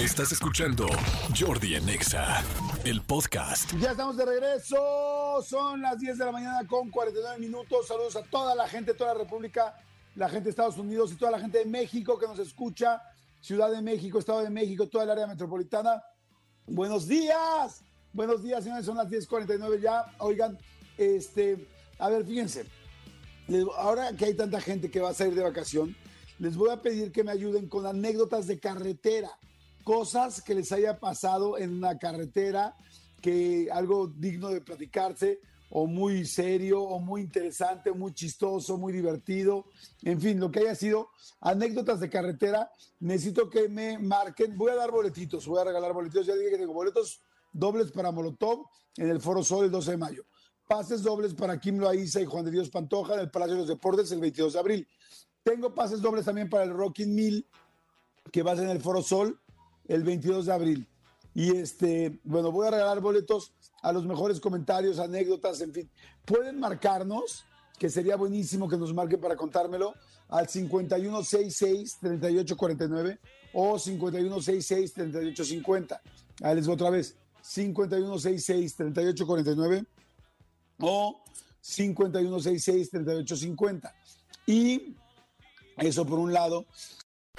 Estás escuchando Jordi Anexa, el podcast. Ya estamos de regreso. Son las 10 de la mañana con 49 minutos. Saludos a toda la gente, toda la República, la gente de Estados Unidos y toda la gente de México que nos escucha. Ciudad de México, Estado de México, toda el área metropolitana. Buenos días. Buenos días, señores. Son las 10:49 ya. Oigan, este, a ver, fíjense. Ahora que hay tanta gente que va a salir de vacación, les voy a pedir que me ayuden con anécdotas de carretera, cosas que les haya pasado en una carretera, que algo digno de platicarse, o muy serio, o muy interesante, muy chistoso, muy divertido, en fin, lo que haya sido, anécdotas de carretera, necesito que me marquen, voy a dar boletitos, voy a regalar boletitos, ya dije que tengo boletos dobles para Molotov en el Foro Sol el 12 de mayo, pases dobles para Kim Loaiza y Juan de Dios Pantoja en el Palacio de los Deportes el 22 de abril. Tengo pases dobles también para el Rocking Mill, que va a ser en el Foro Sol el 22 de abril. Y este, bueno, voy a regalar boletos a los mejores comentarios, anécdotas, en fin. Pueden marcarnos, que sería buenísimo que nos marquen para contármelo, al 5166-3849 o 5166-3850. Ahí les voy otra vez, 5166-3849 o 5166-3850. Y eso por un lado.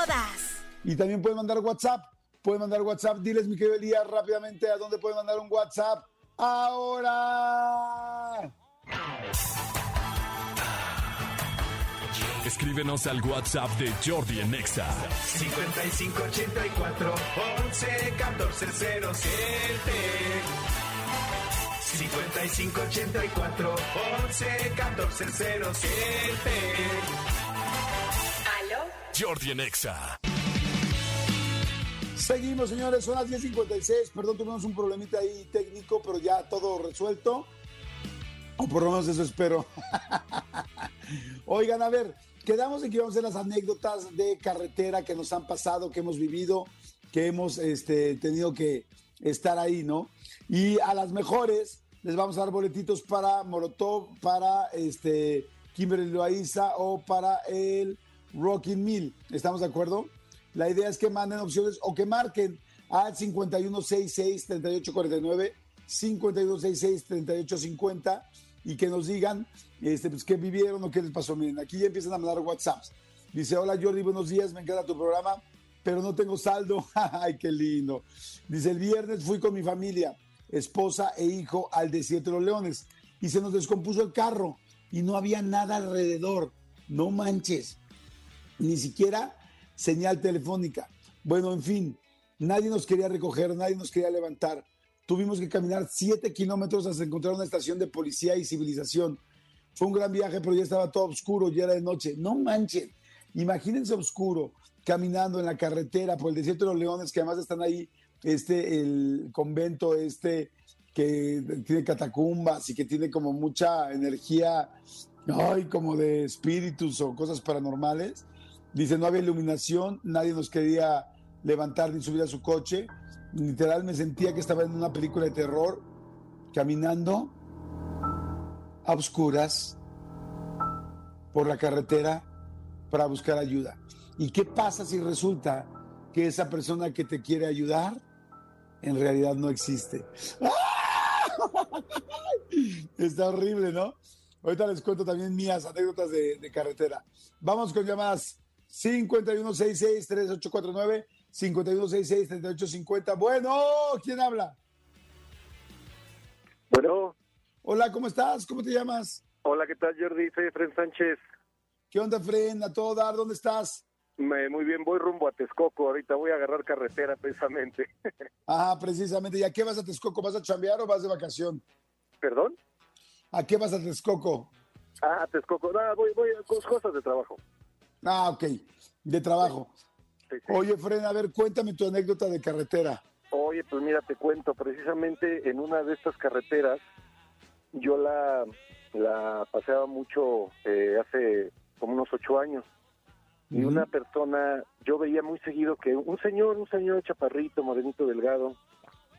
todas. Y también pueden mandar WhatsApp. Pueden mandar WhatsApp. Diles, mi querido Elías, rápidamente a dónde pueden mandar un WhatsApp. Ahora. Escríbenos al WhatsApp de Jordi en Nexa. 5584 11 14 07. 5584 11 14 07. Jordi en Exa. Seguimos, señores, son las 10.56. Perdón, tuvimos un problemita ahí técnico, pero ya todo resuelto. O por lo menos eso espero. Oigan, a ver, quedamos en que vamos a hacer las anécdotas de carretera que nos han pasado, que hemos vivido, que hemos este, tenido que estar ahí, ¿no? Y a las mejores les vamos a dar boletitos para Molotov, para este, Kimberly Loaiza o para el Rocking Mill. ¿Estamos de acuerdo? La idea es que manden opciones o que marquen al 5166-3849, 5166-3850 y que nos digan este, pues, qué vivieron o qué les pasó. Miren, aquí ya empiezan a mandar WhatsApps. Dice, hola Jordi, buenos días, me encanta tu programa, pero no tengo saldo. Ay, qué lindo. Dice, el viernes fui con mi familia, esposa e hijo al desierto de los leones y se nos descompuso el carro y no había nada alrededor. No manches ni siquiera señal telefónica. Bueno, en fin, nadie nos quería recoger, nadie nos quería levantar. Tuvimos que caminar siete kilómetros hasta encontrar una estación de policía y civilización. Fue un gran viaje, pero ya estaba todo oscuro, ya era de noche. No manchen, imagínense oscuro, caminando en la carretera por el desierto de los leones, que además están ahí, este, el convento este, que tiene catacumbas y que tiene como mucha energía, ay, como de espíritus o cosas paranormales. Dice, no había iluminación, nadie nos quería levantar ni subir a su coche. Literal me sentía que estaba en una película de terror, caminando a oscuras por la carretera para buscar ayuda. ¿Y qué pasa si resulta que esa persona que te quiere ayudar en realidad no existe? Está horrible, ¿no? Ahorita les cuento también mías anécdotas de, de carretera. Vamos con llamadas 5166-3849, 5166-3850. Bueno, ¿quién habla? Bueno, Hola, ¿cómo estás? ¿Cómo te llamas? hola, ¿qué tal, Jordi? Soy Efren Sánchez. ¿Qué onda, Fren? A todo dar, ¿dónde estás? Me- muy bien, voy rumbo a Texcoco. Ahorita voy a agarrar carretera precisamente. Ah, precisamente. ¿Y a qué vas a Texcoco? ¿Vas a chambear o vas de vacación? ¿Perdón? ¿A qué vas a Texcoco? Ah, Texcoco. No, voy, voy a cos- cosas de trabajo. Ah, ok, de trabajo. Sí, sí. Oye, Fren, a ver, cuéntame tu anécdota de carretera. Oye, pues mira, te cuento, precisamente en una de estas carreteras, yo la, la paseaba mucho eh, hace como unos ocho años. Y una persona, yo veía muy seguido que un señor, un señor chaparrito, morenito, delgado,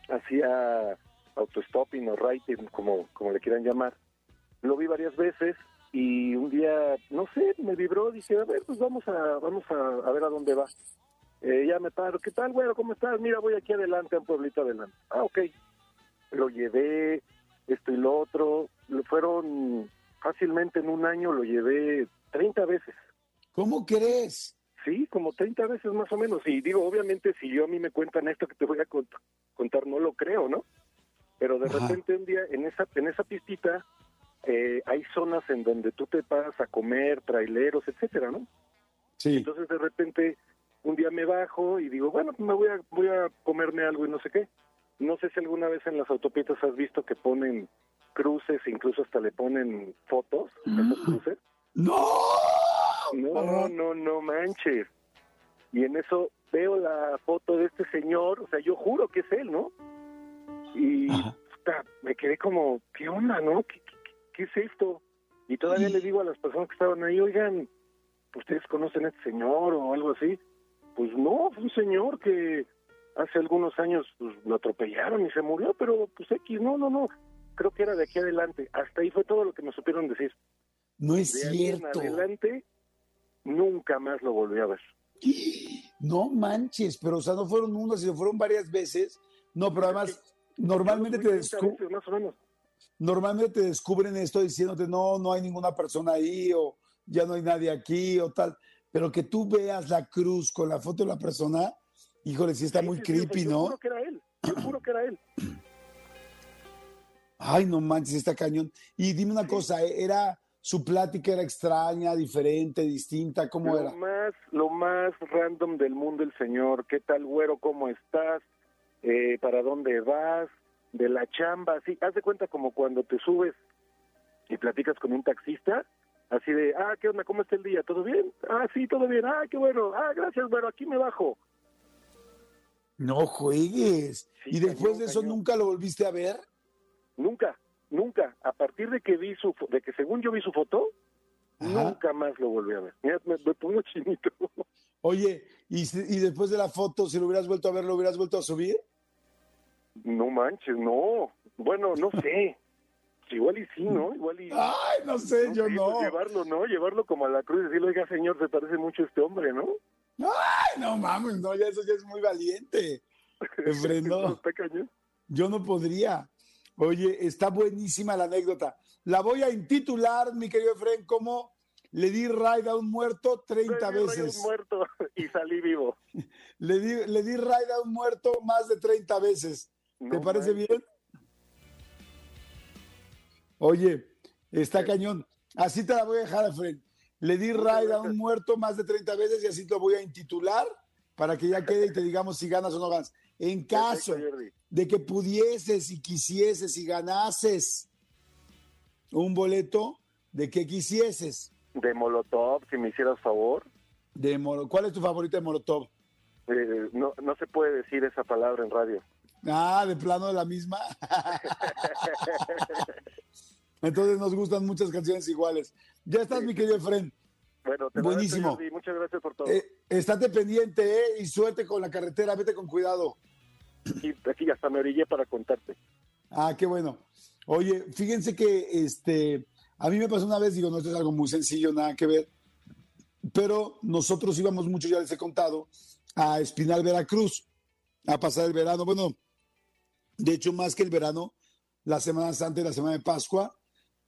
hacía autostopping o writing, como, como le quieran llamar. Lo vi varias veces y un día, no sé, me vibró, dije, a ver, pues vamos a, vamos a, a ver a dónde va. Eh, ya me paro, ¿qué tal, güero? ¿Cómo estás? Mira, voy aquí adelante, a un pueblito adelante. Ah, ok. Lo llevé, esto y lo otro. Lo fueron fácilmente en un año, lo llevé 30 veces. ¿Cómo crees? Sí, como 30 veces más o menos. Y digo, obviamente, si yo a mí me cuentan esto que te voy a cont- contar, no lo creo, ¿no? Pero de Ajá. repente un día en esa, en esa pistita eh, hay zonas en donde tú te paras a comer, traileros, etcétera, ¿no? Sí. Entonces de repente un día me bajo y digo, bueno, pues me voy a, voy a comerme algo y no sé qué. No sé si alguna vez en las autopistas has visto que ponen cruces, incluso hasta le ponen fotos a esos cruces. ¡No! No, no, no manches. Y en eso veo la foto de este señor, o sea, yo juro que es él, ¿no? Y Ajá. me quedé como, ¿qué onda, no? ¿Qué, qué, es esto? Y todavía le digo a las personas que estaban ahí, oigan, ¿ustedes conocen a este señor o algo así? Pues no, fue un señor que hace algunos años pues, lo atropellaron y se murió, pero pues X, no, no, no. Creo que era de aquí adelante. Hasta ahí fue todo lo que me supieron decir. No es De ahí en cierto. adelante, nunca más lo volví a ver. No manches, pero o sea, no fueron una, sino fueron varias veces. No, pero además, normalmente te, 30 descu- veces, más o menos. Normalmente te descubren esto diciéndote, no, no hay ninguna persona ahí, o ya no hay nadie aquí, o tal. Pero que tú veas la cruz con la foto de la persona, híjole, sí está Sí, muy sí, creepy, yo ¿no? juro que era él. Yo juro que era él. Ay, no manches, está cañón. Y dime una cosa, ¿eh? ¿era su plática era extraña, diferente, distinta? ¿Cómo lo era? más, lo más random del mundo el señor. ¿Qué tal, güero? ¿Cómo estás? Eh, ¿Para dónde vas? De la chamba, así. Haz de cuenta como cuando te subes y platicas con un taxista, así de, ah, ¿qué onda? ¿Cómo está el día? ¿Todo bien? Ah, sí, todo bien. Ah, qué bueno. Ah, gracias, güero. Aquí me bajo. No juegues. Sí, ¿Y después cañón, de eso cañón. nunca lo volviste a ver? Nunca, nunca. A partir de que vi su, de que según yo vi su foto, Ajá. nunca más lo volví a ver. Mira, me, me pongo chinito. Oye, ¿y, y después de la foto, si lo hubieras vuelto a ver, lo hubieras vuelto a subir? No manches, no. Bueno, no sé. Igual y sí, ¿no? Igual y... Ay, no sé, no yo sé, no. pues llevarlo, ¿no? Llevarlo como a la cruz y decirle, oiga, señor, se parece mucho a este hombre, ¿no? Ay, no mames, no, ya eso ya es muy valiente. Está cañón. Yo no podría. Oye, está buenísima la anécdota. La voy a intitular, mi querido Efren, como le di raid a un muerto 30 Ay, rayos, veces. muerto y salí vivo. Le di, le di raid a un muerto más de 30 veces. ¿Te parece bien? Oye, está cañón. Así te la voy a dejar, Efren. Le di raid a un muerto más de 30 veces y así te lo voy a intitular para que ya quede y te digamos si ganas o no ganas. En caso de que pudieses y quisieses y ganases un boleto, de que quisieses. De Molotov, si me hicieras favor. De ¿Cuál es tu favorito de Molotov? Eh, no, no se puede decir esa palabra en radio. Ah, de plano de la misma. Entonces nos gustan muchas canciones iguales. Ya estás, mi querido Efren. Bueno, te Buenísimo. Muchas gracias por todo. Eh, estate pendiente, ¿eh? Y suerte con la carretera. Vete con cuidado. Y aquí hasta me orillé para contarte. Ah, qué bueno. Oye, fíjense que este, a mí me pasó una vez, digo, no, esto es algo muy sencillo, nada que ver, pero nosotros íbamos mucho, ya les he contado, a Espinal, Veracruz, a pasar el verano. Bueno, de hecho, más que el verano, las semanas antes, la semana de Pascua,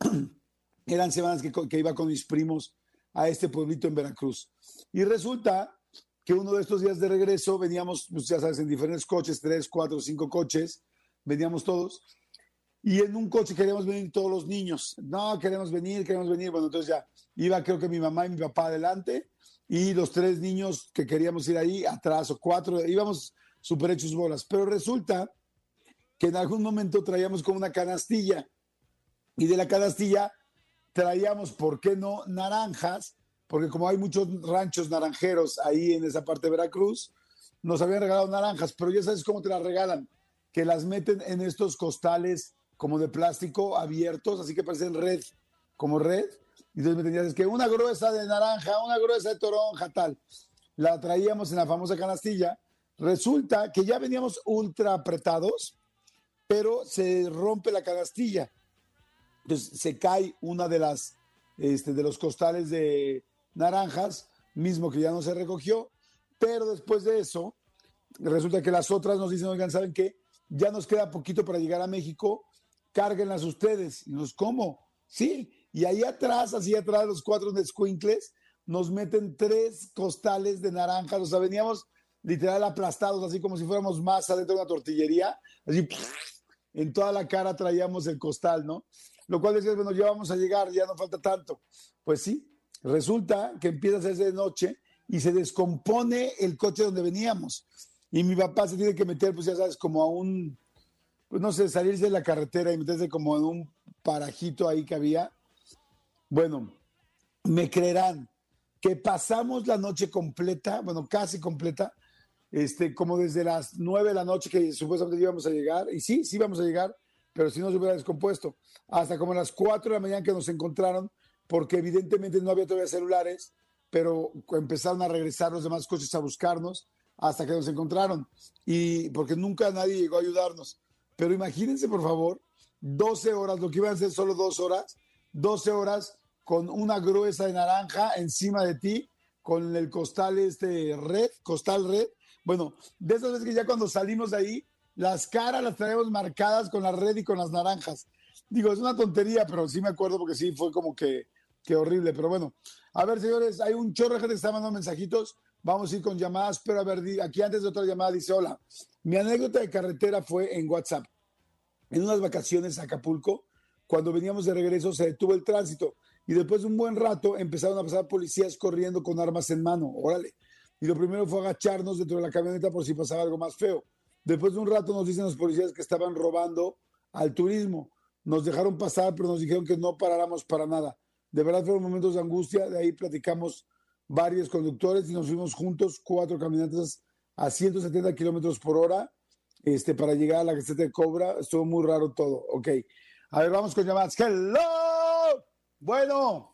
eran semanas que, iba con mis primos a este pueblito en Veracruz. Y resulta que uno de estos días de regreso veníamos, pues ya sabes, en diferentes coches, tres, cuatro, cinco coches, veníamos todos, y en un coche queríamos venir todos los niños. No, queremos venir, queremos venir. Bueno, entonces ya iba creo que mi mamá y mi papá adelante y los tres niños que queríamos ir ahí atrás o cuatro, íbamos súper hechos bolas. Pero resulta que en algún momento traíamos como una canastilla y de la canastilla traíamos, ¿por qué no?, naranjas, porque como hay muchos ranchos naranjeros ahí en esa parte de Veracruz, nos habían regalado naranjas, pero ya sabes cómo te las regalan, que las meten en estos costales como de plástico abiertos, así que parecen red, como red. Y entonces me tenías que una gruesa de naranja, una gruesa de toronja, tal. La traíamos en la famosa canastilla. Resulta que ya veníamos ultra apretados, pero se rompe la canastilla. Entonces se cae una de las este, de los costales de naranjas, mismo que ya no se recogió, pero después de eso, resulta que las otras nos dicen, oigan, ¿saben qué? Ya nos queda poquito para llegar a México, cárguenlas ustedes. Y nos, ¿cómo? Sí, y ahí atrás, así atrás, los cuatro de squinkles, nos meten tres costales de naranjas, o sea, veníamos literal aplastados, así como si fuéramos masa dentro de una tortillería, así en toda la cara traíamos el costal, ¿no? Lo cual decía, bueno, ya vamos a llegar, ya no falta tanto. Pues sí, resulta que empieza a hacerse de noche y se descompone el coche donde veníamos. Y mi papá se tiene que meter, pues ya sabes, como a un, pues no sé, salirse de la carretera y meterse como en un parajito ahí que había. Bueno, me creerán que pasamos la noche completa, bueno, casi completa, este, como desde las nueve de la noche que supuestamente íbamos a llegar, y sí, sí íbamos a llegar, pero si no se hubiera descompuesto, hasta como las cuatro de la mañana que nos encontraron, porque evidentemente no había todavía celulares, pero empezaron a regresar los demás coches a buscarnos hasta que nos encontraron, y porque nunca nadie llegó a ayudarnos. Pero imagínense, por favor, 12 horas, lo que iban a ser solo dos horas, 12 horas con una gruesa de naranja encima de ti, con el costal este red, costal red. Bueno, de esas veces que ya cuando salimos de ahí, las caras las traemos marcadas con la red y con las naranjas. Digo, es una tontería, pero sí me acuerdo porque sí fue como que, que horrible. Pero bueno, a ver, señores, hay un chorro de gente que está mandando mensajitos. Vamos a ir con llamadas, pero a ver, aquí antes de otra llamada dice, hola, mi anécdota de carretera fue en WhatsApp. En unas vacaciones a Acapulco, cuando veníamos de regreso, se detuvo el tránsito y después de un buen rato empezaron a pasar policías corriendo con armas en mano. Órale. Y lo primero fue agacharnos dentro de la camioneta por si pasaba algo más feo. Después de un rato nos dicen los policías que estaban robando al turismo. Nos dejaron pasar, pero nos dijeron que no paráramos para nada. De verdad fueron momentos de angustia. De ahí platicamos varios conductores y nos fuimos juntos, cuatro caminatas a 170 kilómetros por hora este, para llegar a la caseta de Cobra. Estuvo muy raro todo. Ok. A ver, vamos con llamadas. Hello. Bueno.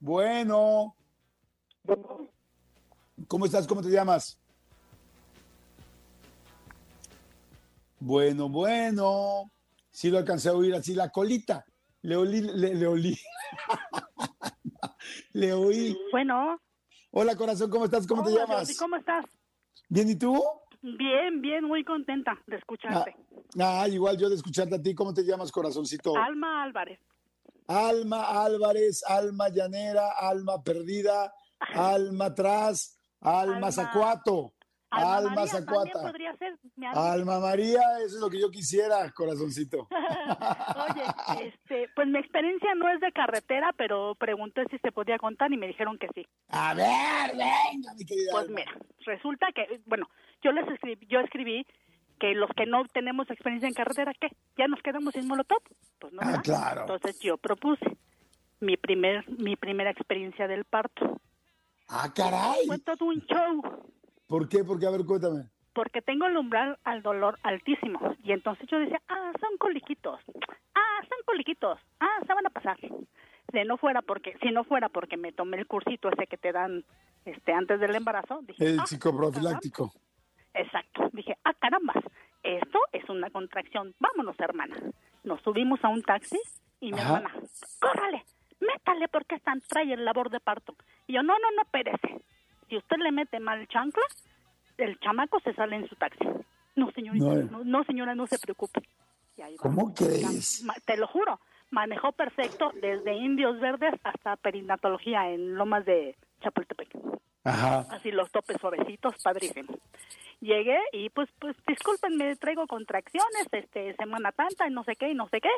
Bueno. ¿Cómo estás? ¿Cómo te llamas? Bueno, bueno. Sí lo alcancé a oír así la colita. Le olí, le, le olí. le oí. Bueno. Hola, corazón, ¿cómo estás? ¿Cómo te llamas? ¿Cómo estás? Bien, ¿y tú? Bien, bien, muy contenta de escucharte. Ah, ah, igual yo de escucharte a ti. ¿Cómo te llamas, corazoncito? Alma Álvarez. Alma Álvarez, Alma Llanera, Alma Perdida, Alma Atrás, Alma, Zacuato, Alma, Alma Zacuata. podría ser. alma. María, eso es lo que yo quisiera, corazoncito. Oye, este, pues mi experiencia no es de carretera, pero pregunté si se podía contar y me dijeron que sí. A ver, venga, mi querida. Pues Alma. mira, resulta que, bueno, yo les escribí, yo escribí que los que no tenemos experiencia en carretera, ¿qué? ¿Ya nos quedamos sin molotov? Pues no, Ah, claro. Entonces yo propuse mi primer, mi primera experiencia del parto. Ah, caray. Fue todo un show. ¿Por qué? Porque, a ver, cuéntame. porque tengo el umbral al dolor altísimo. Y entonces yo decía, ah, son coliquitos, ah, son coliquitos, ah, se van a pasar. Si no fuera porque, si no fuera porque me tomé el cursito ese que te dan este antes del embarazo, dije, El ah, psicoprofiláctico. Exacto. Dije, ah, caramba, esto es una contracción. Vámonos, hermana. Nos subimos a un taxi y mi Ajá. hermana, córrale, métale porque están trae el labor de parto. Y yo, no, no, no, perece. Si usted le mete mal chancla, el chamaco se sale en su taxi. No, señorita, No, no, no, señora, no se preocupe. Y ahí va. ¿Cómo crees? Te lo juro, manejó perfecto desde Indios Verdes hasta perinatología en Lomas de Chapultepec. Ajá. así los topes suavecitos, padrísimo. Llegué y pues, pues, discúlpenme, traigo contracciones, este, semana tanta y no sé qué y no sé qué,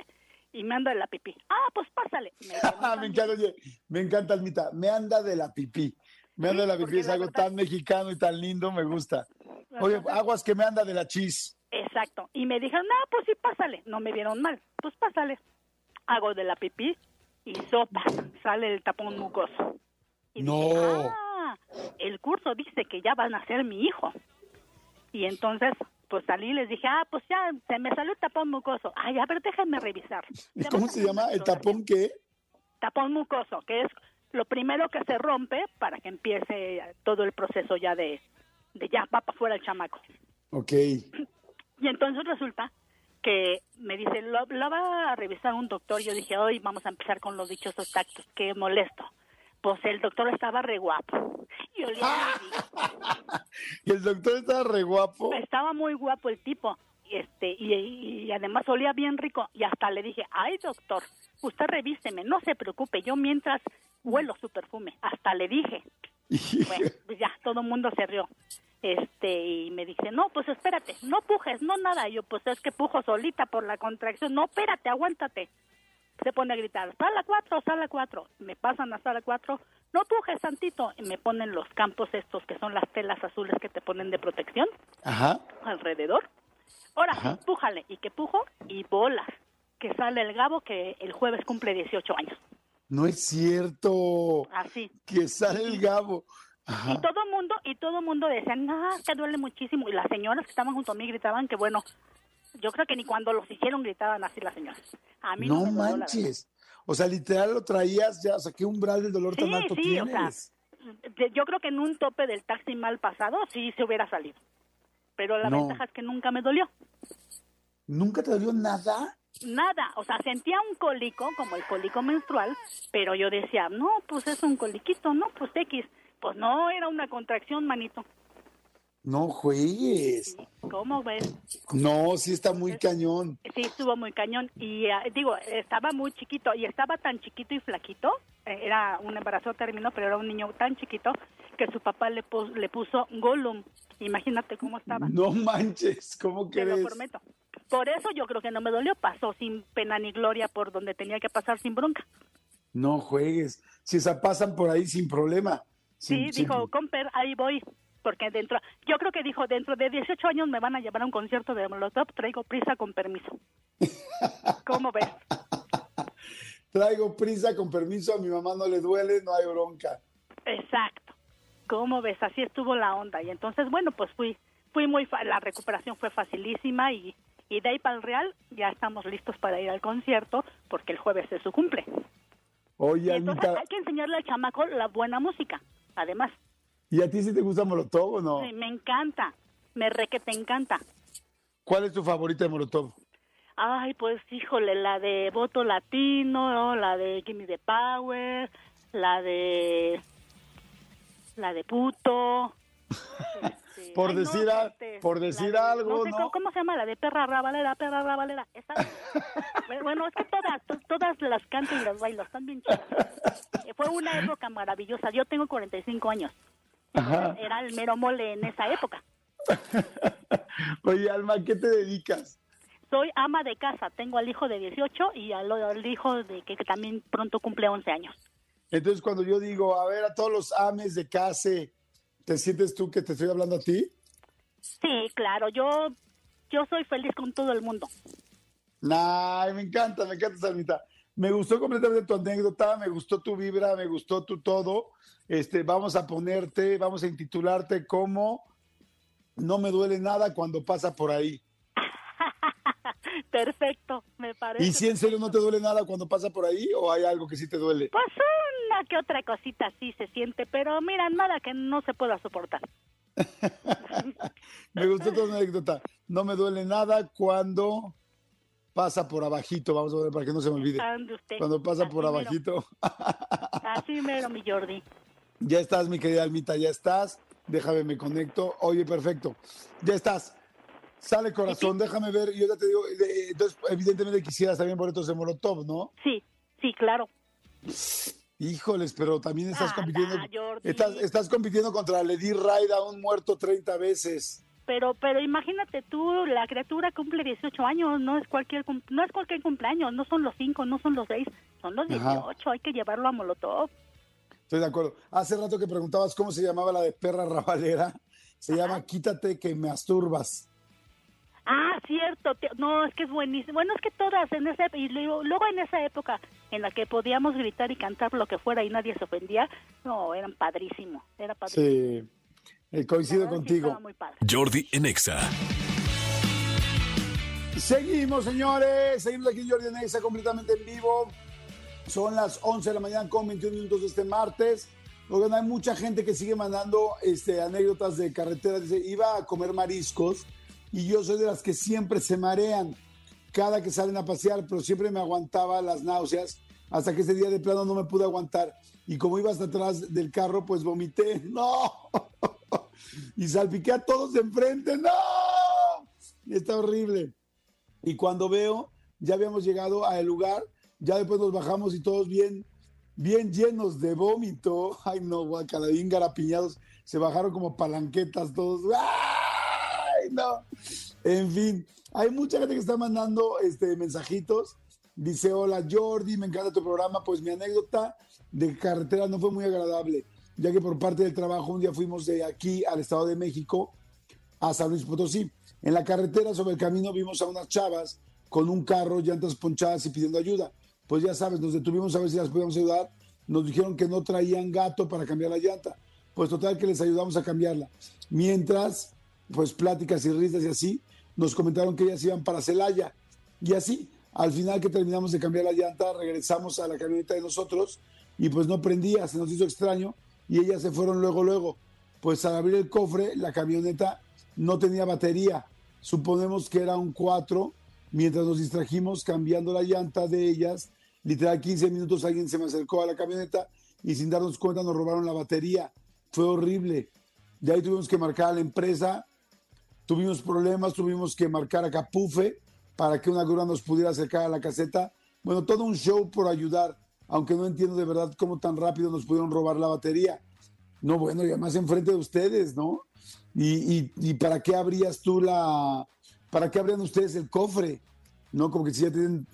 y me anda de la pipí. Ah, pues pásale. Me me encanta, oye, me encanta, Almita. Me anda de la pipí. Me anda de la pipí, es algo verdad- tan mexicano y tan lindo, me gusta. Oye, aguas que me anda de la chis. Exacto. Y me dijeron, no, pues sí, pásale. No me vieron mal. Pues pásale. Hago de la pipí y sopa. Sale el tapón mucoso. Y No. dije, ah, el curso dice que ya van a ser mi hijo. Y entonces, pues salí y les dije, ah, pues ya, se me salió el tapón mucoso. Ay, a ver, déjenme revisar. ¿Y Ya ¿Cómo se llama? ¿El tapón qué? Tapón mucoso, que es lo primero que se rompe para que empiece todo el proceso ya de, de ya va para afuera el chamaco. Ok. Y entonces resulta que me dice, lo, lo va a revisar un doctor. Yo dije, hoy vamos a empezar con los dichosos tactos, qué molesto. Pues el doctor estaba re guapo. Y olía rico. Y el doctor estaba re guapo. Estaba muy guapo el tipo. Y, este, y, y además olía bien rico. Y hasta le dije, ay doctor, usted revísteme, no se preocupe, yo mientras huelo su perfume. Hasta le dije. Bueno, pues ya, todo el mundo se rió. Este, y me dice, no, pues espérate, no pujes, no nada. Y yo, pues es que pujo solita por la contracción. No, espérate, aguántate. Se pone a gritar, sala 4, sala 4. Me pasan a sala 4, no pujes tantito. Y me ponen los campos estos que son las telas azules que te ponen de protección Ajá. alrededor. Ahora Ajá. pújale. Y que pujo y bolas. Que sale el gabo que el jueves cumple 18 años. No es cierto. Así. Que sale el Gabo. Y todo mundo, y todo mundo decían, no, es que duele muchísimo. Y las señoras que estaban junto a mí gritaban que bueno, yo creo que ni cuando los hicieron gritaban así las señoras. A mí no, No me manches. O sea, literal lo traías ya, o sea, ¿qué umbral del dolor tan alto sí, o tienes? De- Yo creo que en un tope del taxi mal pasado sí se hubiera salido. Pero la No. ventaja es que nunca me dolió. ¿Nunca te dolió nada? Nada, o sea, sentía un cólico, como el cólico menstrual, pero yo decía, no, pues es un coliquito, no, pues X. Pues no, era una contracción, manito. No juegues. ¿Cómo ves? No, sí está muy cañón. Sí, estuvo muy cañón. Y ah, digo, estaba muy chiquito y estaba tan chiquito y flaquito. eh, era un embarazo término, pero era un niño tan chiquito que su papá le, pus- le puso Gollum. Imagínate cómo estaba. No manches, ¿cómo Te lo prometo. Por eso yo creo que no me dolió. Pasó sin pena ni gloria por donde tenía que pasar sin bronca. No juegues. Si se pasan por ahí sin problema. Sí, sin- dijo, Comper, ahí voy. Porque dentro, yo creo que dijo, dentro de 18 años me van a llevar a un concierto de Molotov, traigo prisa con permiso. ¿Cómo ves? Traigo prisa, con permiso, a mi mamá no le duele, no hay bronca. Exacto. ¿Cómo ves? Así estuvo la onda. Y entonces, bueno, pues fui, fui muy, fa- la recuperación fue facilísima y, y de ahí para el Real ya estamos listos para ir al concierto porque el jueves es su cumple. Y Oye, entonces Almita, hay que enseñarle al chamaco la buena música. Además, ¿y a ti sí te gusta Molotov o no? sí, me encanta, me re que te encanta. ¿Cuál es tu favorita de Molotov? Ay, pues híjole, la de Voto Latino, la de Gimme the Power, la de la de Puto. este, Por ay, no, decir a- este, por decir de- algo, sé ¿no? cómo- ¿Cómo se llama? La de Perra Rabalera, Perra Rabalera. Esa. bueno, es que todas, to- todas las canto y las bailo, están bien chidas. Eh, Fue una época maravillosa. Yo tengo 45 años. Ajá. Era el mero mole en esa época. Oye, Alma, ¿qué te dedicas? Soy ama de casa, tengo al hijo de 18 y al, al hijo de que, que también pronto cumple 11 años. Entonces, cuando yo digo, a ver, a todos los ames de casa, ¿te sientes tú que te estoy hablando a ti? Sí, claro, yo yo soy feliz con todo el mundo. Ay, me encanta, me encanta, Salmita. Me gustó completamente tu anécdota, me gustó tu vibra, me gustó tu todo. Este, vamos a ponerte, vamos a intitularte como No me duele nada cuando pasa por ahí. Perfecto, me parece. ¿Y si en serio no te duele nada cuando pasa por ahí o hay algo que sí te duele? Pues una que otra cosita sí se siente, pero mira, nada que no se pueda soportar. Me gustó tu anécdota. No me duele nada cuando pasa por abajito. Vamos a ver para que no se me olvide. Usted. Cuando pasa Así por mero, abajito. Así mero, mi Jordi. Ya estás, mi querida Almita, ya estás. Déjame, me conecto. Oye, perfecto. Ya estás. Sale corazón, déjame ver. Yo ya te digo, entonces, evidentemente quisieras también boletos de Molotov, ¿no? Sí, sí, claro. Híjoles, pero también estás Ah, compitiendo. nah, Jordi. estás, estás compitiendo contra Lady Raida, un muerto 30 veces. Pero, pero imagínate tú, la criatura cumple 18 años, no es cualquier no es cualquier cumpleaños, no son los 5, no son los 6, son los Ajá. 18, hay que llevarlo a Molotov. Estoy de acuerdo. Hace rato que preguntabas cómo se llamaba la de perra rabalera. Se llama Quítate que me asturbas. Ah, cierto, no, es que es buenísimo. Bueno, es que todas en esa y luego, luego en esa época en la que podíamos gritar y cantar lo que fuera y nadie se ofendía, no, eran padrísimo, era padrísimo. Sí, eh, coincido contigo. Jordi en Exa. Seguimos, señores. Seguimos aquí en Jordi en Exa, completamente en vivo. Son las 11 de la mañana con 21 minutos de este martes. Oigan, hay mucha gente que sigue mandando este, anécdotas de carretera. Dice, iba a comer mariscos y yo soy de las que siempre se marean cada que salen a pasear, pero siempre me aguantaba las náuseas hasta que ese día de plano no me pude aguantar. Y como iba hasta atrás del carro, pues vomité. ¡No! Y salpiqué a todos de enfrente. ¡No! Está horrible. Y cuando veo, ya habíamos llegado al lugar, ya después nos bajamos y todos bien, bien llenos de vómito. Ay, no, guacala, bien garapiñados. Se bajaron como palanquetas todos. Ay, no. En fin, hay mucha gente que está mandando este, mensajitos. Dice, hola Jordi, me encanta tu programa. Pues mi anécdota de carretera no fue muy agradable, ya que por parte del trabajo un día fuimos de aquí al Estado de México a San Luis Potosí. En la carretera sobre el camino vimos a unas chavas con un carro, llantas ponchadas y pidiendo ayuda. Pues ya sabes, nos detuvimos a ver si las podíamos ayudar. Nos dijeron que no traían gato para cambiar la llanta. Pues total que les ayudamos a cambiarla. Mientras, pues pláticas y risas y así, nos comentaron que ellas iban para Celaya. Y así, al final que terminamos de cambiar la llanta, regresamos a la camioneta de nosotros y pues no prendía, se nos hizo extraño y ellas se fueron luego, luego. Pues al abrir el cofre, la camioneta no tenía batería. Suponemos que era un 4. Mientras nos distrajimos cambiando la llanta de ellas, literal 15 minutos alguien se me acercó a la camioneta y sin darnos cuenta nos robaron la batería. Fue horrible. De ahí tuvimos que marcar a la empresa, tuvimos problemas, tuvimos que marcar a Capufe para que una grúa nos pudiera acercar a la caseta. Bueno, todo un show por ayudar, aunque no entiendo de verdad cómo tan rápido nos pudieron robar la batería. No, bueno, y además enfrente de ustedes, ¿no? Y, y, y para qué abrías tú la, para qué abrían ustedes el cofre, ¿no? Como que si ya tienen,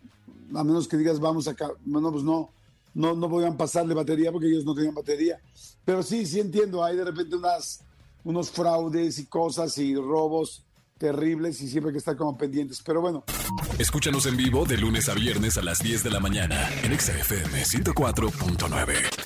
a menos que digas, vamos acá, bueno, pues no, no, no podían pasarle batería porque ellos no tenían batería. Pero sí, sí entiendo, hay de repente unas, unos fraudes y cosas y robos terribles y siempre hay que estar como pendientes. Pero bueno, Escúchanos en vivo de lunes a viernes a las 10 de la mañana en Exa FM 104.9.